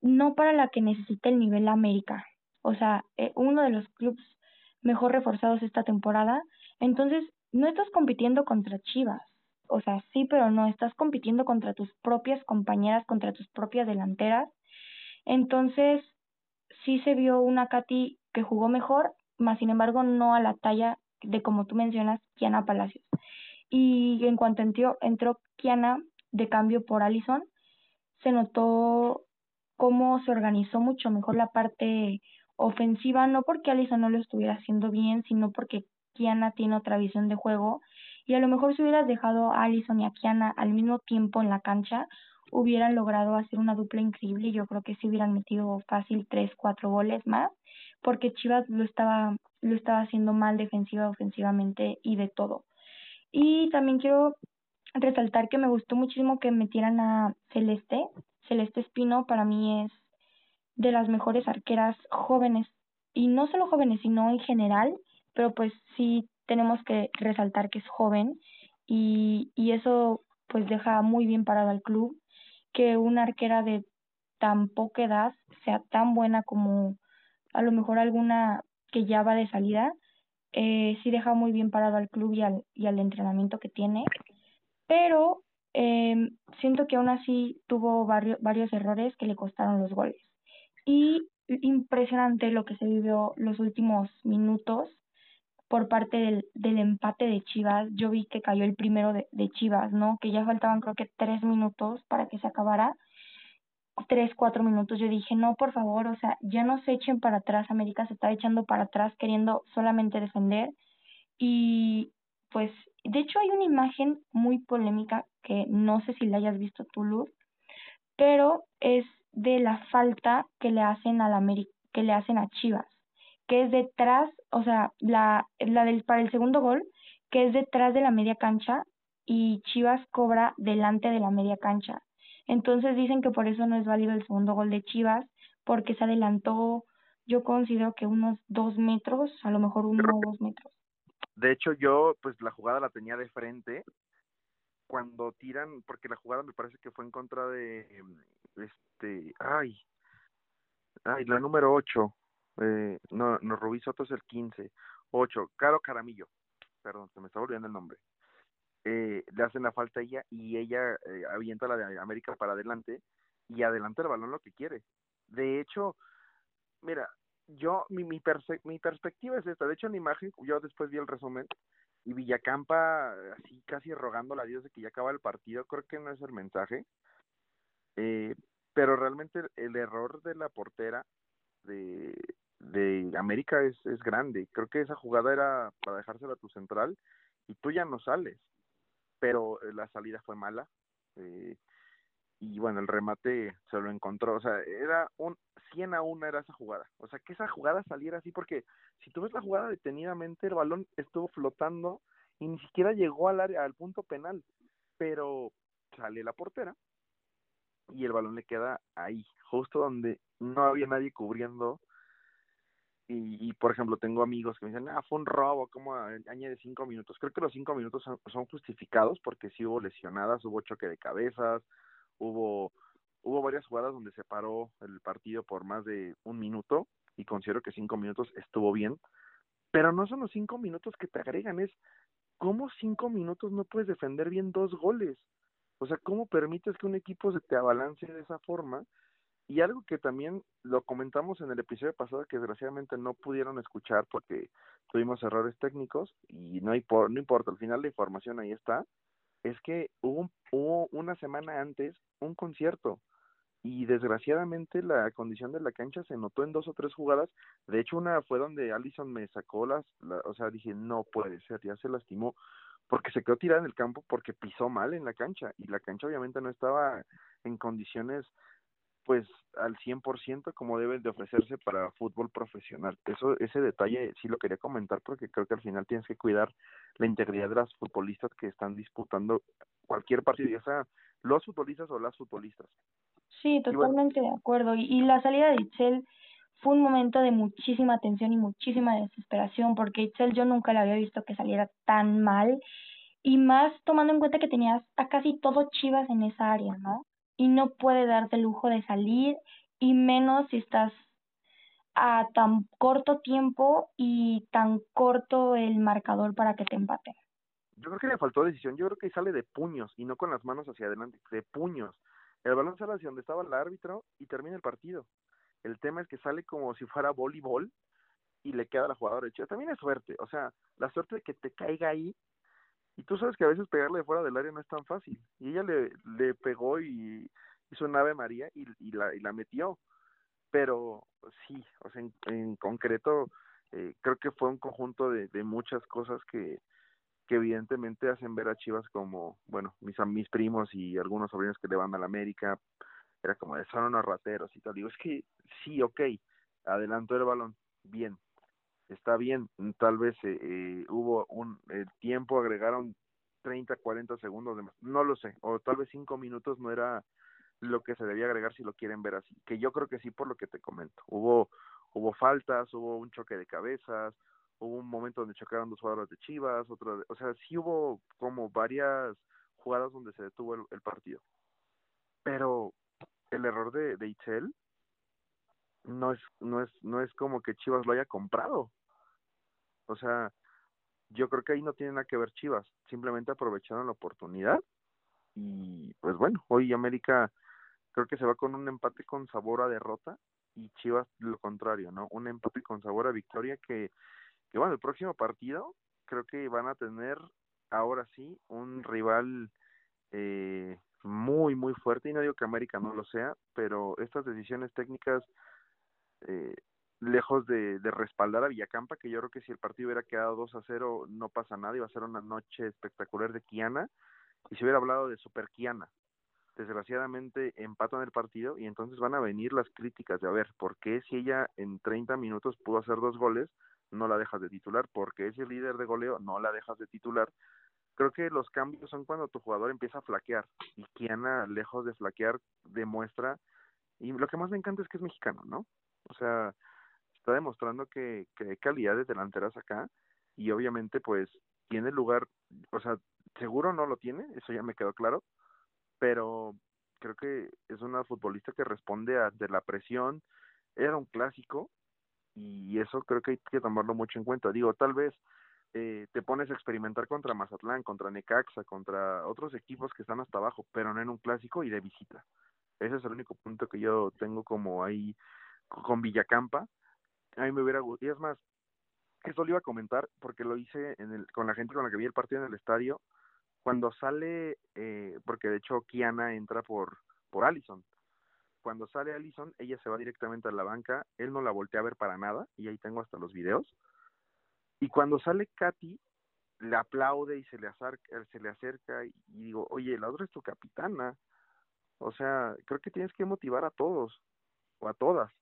no para la que necesita el nivel América. O sea, eh, uno de los clubes mejor reforzados esta temporada. Entonces, no estás compitiendo contra Chivas. O sea, sí, pero no, estás compitiendo contra tus propias compañeras, contra tus propias delanteras. Entonces, sí se vio una Katy que jugó mejor, más sin embargo no a la talla de como tú mencionas, Kiana Palacios. Y en cuanto entró, entró Kiana de cambio por Allison, se notó cómo se organizó mucho mejor la parte ofensiva, no porque Alison no lo estuviera haciendo bien, sino porque Kiana tiene otra visión de juego y a lo mejor si hubieras dejado a Alison y a Kiana al mismo tiempo en la cancha, hubieran logrado hacer una dupla increíble y yo creo que sí hubieran metido fácil tres, cuatro goles más, porque Chivas lo estaba, lo estaba haciendo mal defensiva, ofensivamente y de todo. Y también quiero resaltar que me gustó muchísimo que metieran a Celeste, Celeste Espino para mí es de las mejores arqueras jóvenes, y no solo jóvenes, sino en general, pero pues sí tenemos que resaltar que es joven y, y eso pues deja muy bien parado al club que una arquera de tan poca edad sea tan buena como a lo mejor alguna que ya va de salida, eh, sí deja muy bien parado al club y al, y al entrenamiento que tiene, pero eh, siento que aún así tuvo varios errores que le costaron los goles. Y impresionante lo que se vivió los últimos minutos por parte del, del empate de Chivas. Yo vi que cayó el primero de, de Chivas, ¿no? Que ya faltaban creo que tres minutos para que se acabara. Tres, cuatro minutos. Yo dije, no, por favor, o sea, ya no se echen para atrás. América se está echando para atrás queriendo solamente defender. Y pues, de hecho hay una imagen muy polémica que no sé si la hayas visto tú, Luz, pero es de la falta que le hacen a la que le hacen a Chivas, que es detrás, o sea, la, la del para el segundo gol, que es detrás de la media cancha y Chivas cobra delante de la media cancha. Entonces dicen que por eso no es válido el segundo gol de Chivas, porque se adelantó, yo considero que unos dos metros, a lo mejor uno o dos metros. De hecho, yo, pues la jugada la tenía de frente cuando tiran, porque la jugada me parece que fue en contra de, este, ay, ay, la número 8, eh, no, no, Rubí Soto es el 15, 8, Caro Caramillo, perdón, se me está olvidando el nombre. Eh, le hacen la falta a ella y ella eh, avienta la de América para adelante y adelanta el balón lo que quiere. De hecho, mira, yo, mi, mi, mi perspectiva es esta. De hecho, en la imagen, yo después vi el resumen y Villacampa así casi rogando a Dios de que ya acaba el partido. Creo que no es el mensaje. Eh, pero realmente el, error de la portera de, de América es, es grande. Creo que esa jugada era para dejársela a tu central y tú ya no sales. Pero eh, la salida fue mala. Eh, y bueno, el remate se lo encontró, o sea, era un 100 a 1 era esa jugada, o sea, que esa jugada saliera así, porque si tú ves la jugada detenidamente, el balón estuvo flotando y ni siquiera llegó al área, al punto penal, pero sale la portera y el balón le queda ahí, justo donde no había nadie cubriendo. Y, y por ejemplo, tengo amigos que me dicen, ah, fue un robo, ¿cómo añade cinco minutos? Creo que los cinco minutos son, justificados porque sí hubo lesionadas, hubo choque de cabezas, hubo hubo varias jugadas donde se paró el partido por más de un minuto y considero que cinco minutos estuvo bien, pero no son los cinco minutos que te agregan, es cómo cinco minutos no puedes defender bien dos goles. O sea, ¿cómo permites que un equipo se te abalance de esa forma? Y algo que también lo comentamos en el episodio pasado que desgraciadamente no pudieron escuchar porque tuvimos errores técnicos y no, hay por, no importa, al final la información ahí está, es que hubo, hubo una semana antes un concierto y desgraciadamente la condición de la cancha se notó en dos o tres jugadas. De hecho, una fue donde Allison me sacó las, o sea, dije, no puede ser, ya se lastimó porque se quedó tirada en el campo porque pisó mal en la cancha y la cancha obviamente no estaba en condiciones pues al 100% como debe de ofrecerse para fútbol profesional. Eso ese detalle sí lo quería comentar porque creo que al final tienes que cuidar la integridad de las futbolistas que están disputando cualquier partido, ya sea los futbolistas o las futbolistas. Sí, totalmente de acuerdo. Y, y la salida de Itzel fue un momento de muchísima tensión y muchísima desesperación, porque Itzel yo nunca la había visto que saliera tan mal, y más tomando en cuenta que tenías a casi todo Chivas en esa área, ¿no? Y no puede darte el lujo de salir, y menos si estás a tan corto tiempo y tan corto el marcador para que te empaten. Yo creo que le faltó decisión, yo creo que sale de puños y no con las manos hacia adelante, de puños. El balón sale hacia donde estaba el árbitro y termina el partido. El tema es que sale como si fuera voleibol y le queda a la jugadora de También es suerte, o sea, la suerte de que te caiga ahí. Y tú sabes que a veces pegarle de fuera del área no es tan fácil. Y ella le, le pegó y hizo un ave María y, la, metió. Pero sí, o sea, en, concreto, eh, creo que fue un conjunto de, muchas cosas que, que evidentemente hacen ver a Chivas como, bueno, mis, mis primos y algunos sobrinos que le van a la América, era como de son unos rateros y tal. Digo, es que sí, ok, adelantó el balón, bien, está bien, tal vez eh, eh hubo un tiempo, agregaron 30, 40 segundos no lo sé, o tal vez 5 minutos no era lo que se debía agregar si lo quieren ver así, que yo creo que sí por lo que te comento. Hubo hubo faltas, hubo un choque de cabezas, hubo un momento donde chocaron dos jugadores de Chivas, otro, o sea, sí hubo como varias jugadas donde se detuvo el, partido. Pero el error de, de Itzel no es, no es, no es como que Chivas lo haya comprado. O sea, yo creo que ahí no tiene nada que ver Chivas, simplemente aprovecharon la oportunidad y pues bueno, hoy América creo que se va con un empate con sabor a derrota y Chivas lo contrario, ¿no? Un empate con sabor a victoria que que bueno, el próximo partido creo que van a tener ahora sí un rival eh, muy, muy fuerte, y no digo que América no lo sea, pero estas decisiones técnicas, eh, lejos de, respaldar a Villacampa, que yo creo que si el partido hubiera quedado 2 a 0 no pasa nada, iba a ser una noche espectacular de Kiana, y se hubiera hablado de Super Kiana. Desgraciadamente empatan el partido y entonces van a venir las críticas de a ver, ¿por qué si ella en 30 minutos pudo hacer dos goles, no la dejas de titular, porque es el líder de goleo, no la dejas de titular, creo que los cambios son cuando tu jugador empieza a flaquear y Kiana, lejos de flaquear, demuestra, y lo que más me encanta es que es mexicano, ¿no? O sea, está demostrando que, que hay calidades delanteras acá y obviamente pues tiene lugar, o sea, seguro no lo tiene, eso ya me quedó claro, pero creo que es una futbolista que responde a de la presión, era un clásico y eso creo que hay que tomarlo mucho en cuenta. Digo, tal vez eh, te pones a experimentar contra Mazatlán, contra Necaxa, contra otros equipos que están hasta abajo, pero no en un clásico y de visita. Ese es el único punto que yo tengo como ahí con Villacampa. A mí me hubiera gustado, y es más, esto lo iba a comentar porque lo hice en el, con la gente con la que vi el partido en el estadio, cuando sale, eh, porque de hecho Kiana entra por, por Allison. Cuando sale Allison, ella se va directamente a la banca, él no la voltea a ver para nada, y ahí tengo hasta los videos. Y cuando sale Katy, le aplaude y se le acerca, se le acerca y digo, oye, la otra es tu capitana. O sea, creo que tienes que motivar a todos, o a todas.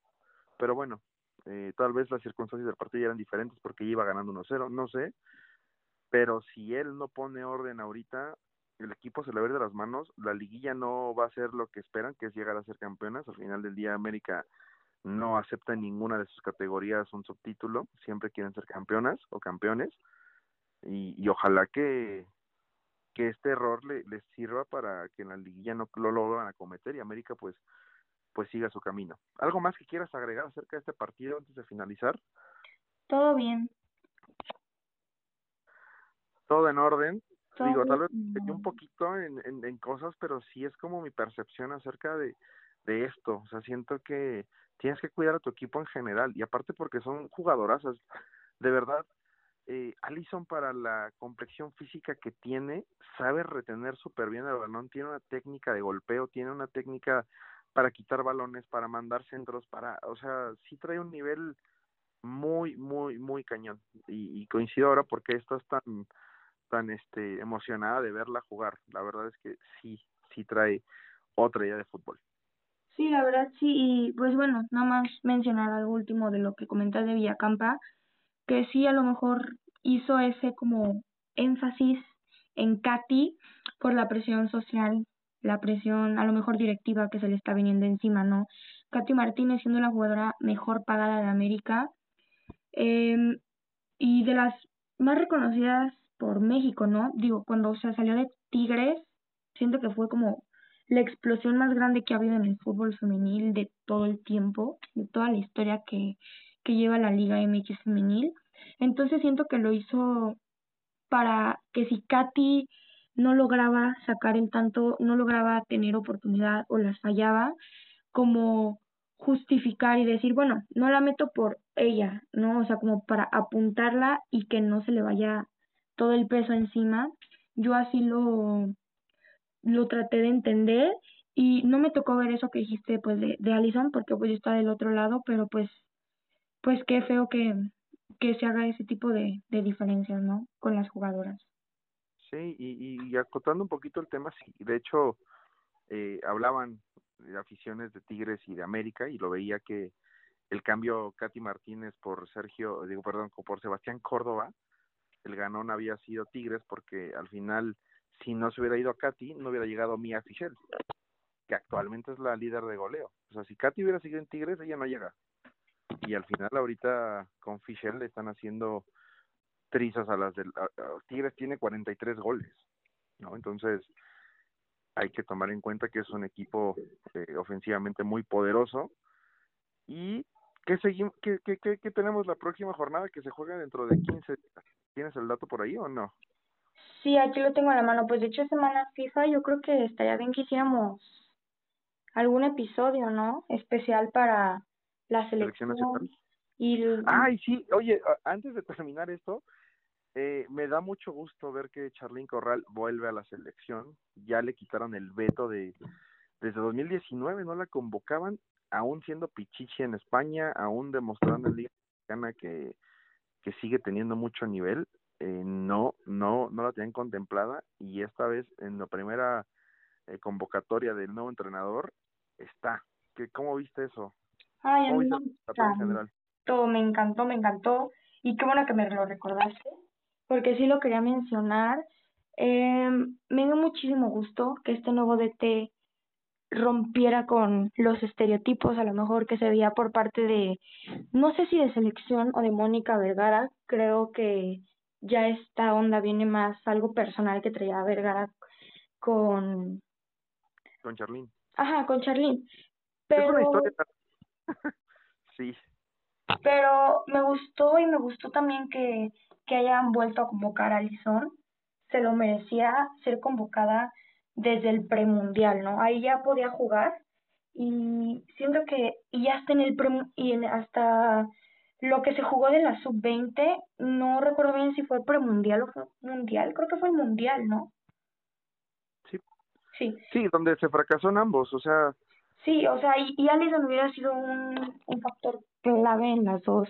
Pero bueno, eh, tal vez las circunstancias del partido eran diferentes porque iba ganando 1-0, no sé, pero si él no pone orden ahorita, el equipo se le va de las manos, la liguilla no va a ser lo que esperan, que es llegar a ser campeonas, al final del día América no acepta en ninguna de sus categorías un subtítulo, siempre quieren ser campeonas o campeones, y, y ojalá que, que este error le, les sirva para que en la liguilla no lo logran a cometer y América pues pues siga su camino. ¿Algo más que quieras agregar acerca de este partido antes de finalizar? Todo bien. Todo en orden. Todo Digo, tal vez un poquito en, en, en cosas, pero sí es como mi percepción acerca de, de esto. O sea, siento que tienes que cuidar a tu equipo en general y aparte porque son jugadorazas. De verdad, eh, Allison para la complexión física que tiene, sabe retener súper bien el balón, tiene una técnica de golpeo, tiene una técnica para quitar balones, para mandar centros, para, o sea, sí trae un nivel muy, muy, muy cañón. Y, y coincido ahora porque estás tan, tan este, emocionada de verla jugar. La verdad es que sí, sí trae otra idea de fútbol. Sí, la verdad sí, y pues bueno, nada más mencionar algo último de lo que comentas de Villacampa, que sí a lo mejor hizo ese como énfasis en Katy por la presión social, la presión a lo mejor directiva que se le está viniendo encima, ¿no? Katy Martínez siendo la jugadora mejor pagada de América eh, y de las más reconocidas por México, ¿no? Digo, cuando se salió de Tigres, siento que fue como la explosión más grande que ha habido en el fútbol femenil de todo el tiempo, de toda la historia que, que lleva la Liga MX femenil. Entonces siento que lo hizo para que si Katy no lograba sacar el tanto, no lograba tener oportunidad o las fallaba, como justificar y decir, bueno, no la meto por ella, ¿no? O sea, como para apuntarla y que no se le vaya todo el peso encima. Yo así lo, lo traté de entender y no me tocó ver eso que dijiste pues de, de Allison porque pues yo estaba del otro lado, pero pues pues qué feo que, que se haga ese tipo de, de diferencias, ¿no? Con las jugadoras. Sí, y, y acotando un poquito el tema, sí, de hecho, eh, hablaban de aficiones de Tigres y de América y lo veía que el cambio Katy Martínez por Sergio, digo, perdón, por Sebastián Córdoba, el ganón había sido Tigres porque al final, si no se hubiera ido a Katy, no hubiera llegado Mia Fischel, que actualmente es la líder de goleo. O sea, si Katy hubiera seguido en Tigres, ella no llega. Y al final ahorita con Fischel le están haciendo trizas a las del Tigres tiene 43 goles, ¿no? Entonces hay que tomar en cuenta que es un equipo eh, ofensivamente muy poderoso y que seguimos que, que, que, tenemos la próxima jornada que se juega dentro de 15 días. ¿Tienes el dato por ahí o no? Sí, aquí lo tengo a la mano. Pues de hecho, semana FIFA, yo creo que estaría bien que hiciéramos algún episodio, ¿no? Especial para la selección. selección y Ay, sí, oye, antes de terminar esto, eh, me da mucho gusto ver que Charlín Corral vuelve a la selección. Ya le quitaron el veto de desde 2019, no la convocaban, aún siendo Pichichi en España, aún demostrando en Liga Mexicana que, que sigue teniendo mucho nivel. Eh, no, no, no la tenían contemplada y esta vez en la primera eh, convocatoria del nuevo entrenador está. ¿Qué, ¿Cómo viste eso? Ay, ¿Cómo a mí viste me, en general? Todo, me encantó, me encantó. Y qué bueno que me lo recordaste porque sí lo quería mencionar. Eh, me dio muchísimo gusto que este nuevo DT rompiera con los estereotipos a lo mejor que se veía por parte de, no sé si de selección o de Mónica Vergara, creo que ya esta onda viene más algo personal que traía Vergara con... Con Charlín. Ajá, con Charlín. Es una Pero, historia. sí, pero me gustó y me gustó también que, que hayan vuelto a convocar a Alison. Se lo merecía ser convocada desde el premundial, ¿no? Ahí ya podía jugar y siento que y ya hasta en el pre, y en, hasta lo que se jugó de la sub-20, no recuerdo bien si fue premundial o fue mundial, creo que fue el mundial, ¿no? sí, Sí, sí, donde se fracasó en ambos, o sea, sí, o sea, y, y Alison hubiera sido un, un factor clave en las dos,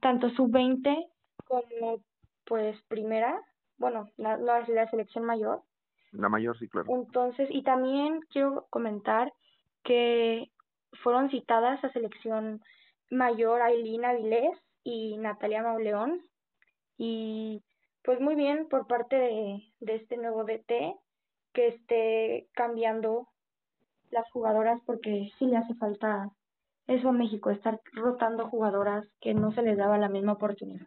tanto sub-20 como pues primera, bueno, la, la, la selección mayor. la mayor sí, claro. Entonces, y también quiero comentar que fueron citadas a selección mayor Aileen Avilés y Natalia Mauleón. Y pues muy bien por parte de, de este nuevo DT que esté cambiando las jugadoras porque sí le hace falta eso a México, estar rotando jugadoras que no se les daba la misma oportunidad.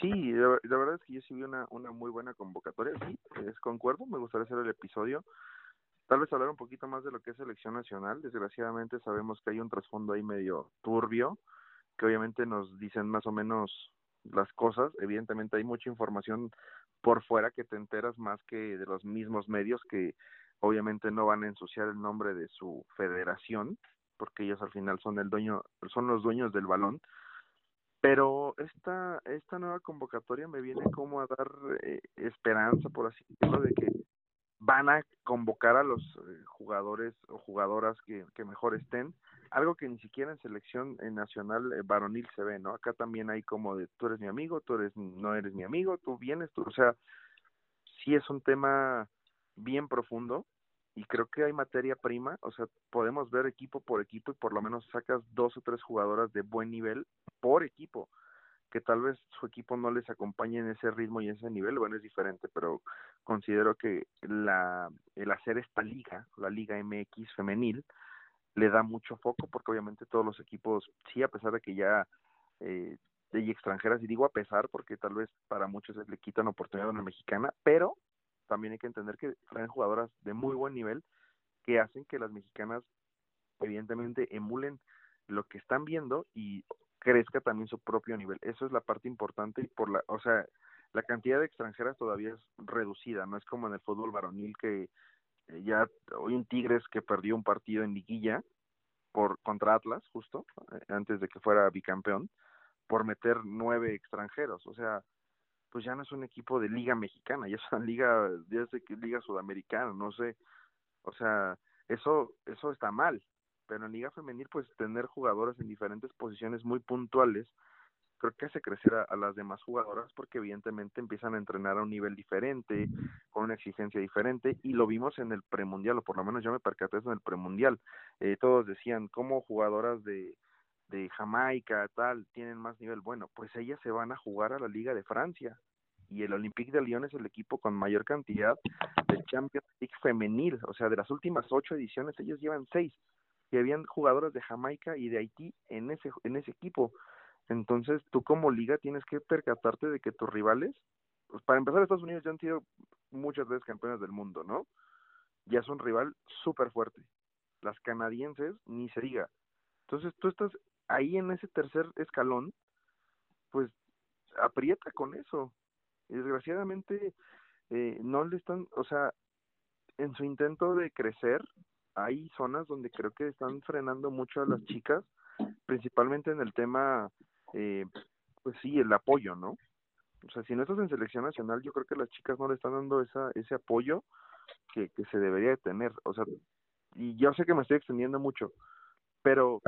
Sí, la, la verdad es que yo sí vi una, una muy buena convocatoria, sí, es concuerdo, me gustaría hacer el episodio, tal vez hablar un poquito más de lo que es selección nacional, desgraciadamente sabemos que hay un trasfondo ahí medio turbio, que obviamente nos dicen más o menos las cosas, evidentemente hay mucha información por fuera que te enteras más que de los mismos medios que obviamente no van a ensuciar el nombre de su federación, porque ellos al final son el dueño, son los dueños del balón, pero esta esta nueva convocatoria me viene como a dar eh, esperanza por así decirlo de que van a convocar a los eh, jugadores o jugadoras que, que mejor estén algo que ni siquiera en selección eh, nacional eh, varonil se ve no acá también hay como de tú eres mi amigo tú eres no eres mi amigo tú vienes tú o sea sí es un tema bien profundo y creo que hay materia prima, o sea, podemos ver equipo por equipo y por lo menos sacas dos o tres jugadoras de buen nivel por equipo, que tal vez su equipo no les acompañe en ese ritmo y ese nivel, bueno, es diferente, pero considero que la el hacer esta liga, la Liga MX femenil, le da mucho foco porque obviamente todos los equipos, sí, a pesar de que ya eh, hay extranjeras, y digo a pesar porque tal vez para muchos le quitan oportunidad a una mexicana, pero también hay que entender que traen jugadoras de muy buen nivel que hacen que las mexicanas evidentemente emulen lo que están viendo y crezca también su propio nivel. Eso es la parte importante y por la, o sea, la cantidad de extranjeras todavía es reducida, no es como en el fútbol varonil que eh, ya hoy en Tigres que perdió un partido en liguilla por contra Atlas justo eh, antes de que fuera bicampeón por meter nueve extranjeros, o sea, pues ya no es un equipo de liga mexicana, ya es una liga, ya es liga sudamericana, no sé, o sea, eso, eso está mal, pero en liga femenil pues tener jugadoras en diferentes posiciones muy puntuales, creo que hace crecer a, a, las demás jugadoras porque evidentemente empiezan a entrenar a un nivel diferente, con una exigencia diferente, y lo vimos en el premundial, o por lo menos yo me percaté eso en el premundial, eh, todos decían, como jugadoras de de Jamaica, tal, tienen más nivel. Bueno, pues ellas se van a jugar a la Liga de Francia y el Olympique de Lyon es el equipo con mayor cantidad de Champions League femenil, o sea, de las últimas ocho ediciones ellos llevan seis y habían jugadoras de Jamaica y de Haití en ese en ese equipo. Entonces, tú como liga tienes que percatarte de que tus rivales, pues para empezar Estados Unidos ya han sido muchas veces campeones del mundo, ¿no? Ya es un rival súper fuerte. Las canadienses ni se diga. Entonces, tú estás ahí en ese tercer escalón, pues aprieta con eso. Y desgraciadamente eh, no le están, o sea, en su intento de crecer, hay zonas donde creo que están frenando mucho a las chicas, principalmente en el tema, eh, pues sí, el apoyo, ¿no? O sea, si no estás en selección nacional, yo creo que las chicas no le están dando esa, ese apoyo que, que se debería de tener. O sea, y yo sé que me estoy extendiendo mucho, pero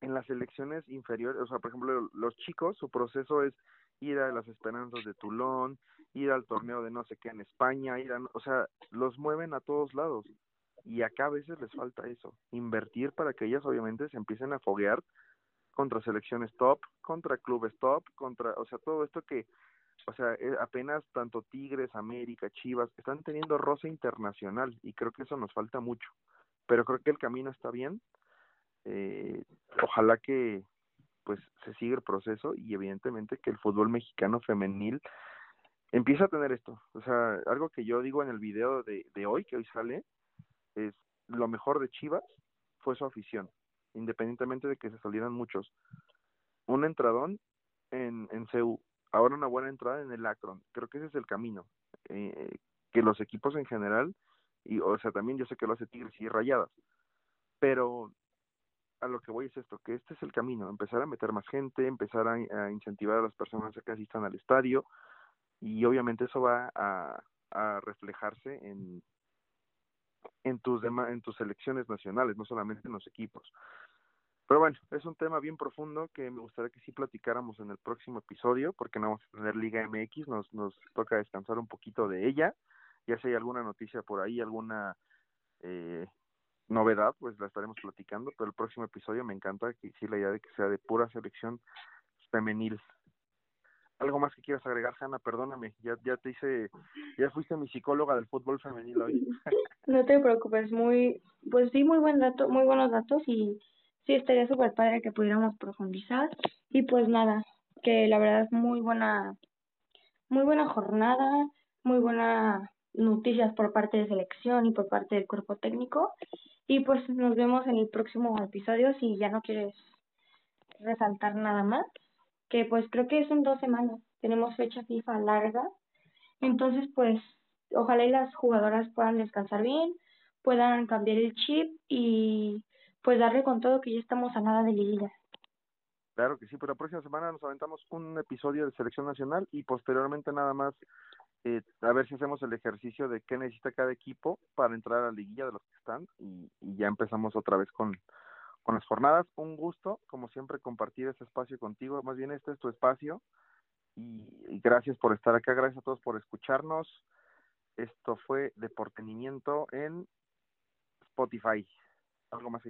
en las selecciones inferiores, o sea, por ejemplo, los chicos, su proceso es ir a las Esperanzas de Toulon, ir al torneo de no sé qué en España, ir a, o sea, los mueven a todos lados. Y acá a veces les falta eso, invertir para que ellas obviamente se empiecen a foguear contra selecciones top, contra clubes top, contra, o sea, todo esto que o sea, eh, apenas tanto Tigres, América, Chivas, están teniendo roce internacional y creo que eso nos falta mucho. Pero creo que el camino está bien. Eh, ojalá que pues se siga el proceso y evidentemente que el fútbol mexicano femenil empiece a tener esto. O sea, algo que yo digo en el video de, de hoy, que hoy sale, lo mejor de Chivas fue su afición, independientemente de que se salieran muchos. Un entradón en, en CEU, ahora una buena entrada en el Akron. Creo que ese es el camino. Eh, que los equipos en general, y o sea, también yo sé que lo hace Tigres y Rayadas, pero a lo que voy es esto, que este es el camino, empezar a meter más gente, empezar a, incentivar a las personas que asistan al estadio, y obviamente eso va a reflejarse en, en tus demás, en tus selecciones nacionales, no solamente en los equipos. Pero bueno, es un tema bien profundo que me gustaría que sí platicáramos en el próximo episodio, porque no vamos a tener Liga MX, nos, nos toca descansar un poquito de ella. Ya si hay alguna noticia por ahí, alguna eh, novedad, pues la estaremos platicando, pero el próximo episodio me encanta que sí la idea de que sea de pura selección femenil. ¿Algo más que quieras agregar, Hanna? Perdóname, ya, ya te hice, ya fuiste mi psicóloga del fútbol femenil hoy. no te preocupes, muy, pues sí, muy buen dato, muy buenos datos y sí estaría súper padre que pudiéramos profundizar. Y pues nada, que la verdad es muy buena, muy buena jornada, muy buena noticias por parte de selección y por parte del cuerpo técnico. Y pues nos vemos en el próximo episodio si ya no quieres resaltar nada más que pues creo que es en dos semanas. Tenemos fecha FIFA larga. Entonces, pues, ojalá y las jugadoras puedan descansar bien, puedan cambiar el chip y pues darle con todo que ya estamos a nada de liguilla. Claro que sí, pues la próxima semana nos aventamos un episodio de selección nacional y posteriormente nada más eh, a ver si hacemos el ejercicio de qué necesita cada equipo para entrar a la liguilla de los que están y, y ya empezamos otra vez con, con las jornadas. Un gusto, como siempre, compartir este espacio contigo. Más bien, este es tu espacio. Y, gracias por estar acá. Gracias a todos por escucharnos. Esto fue Deportenimiento en Spotify. Algo más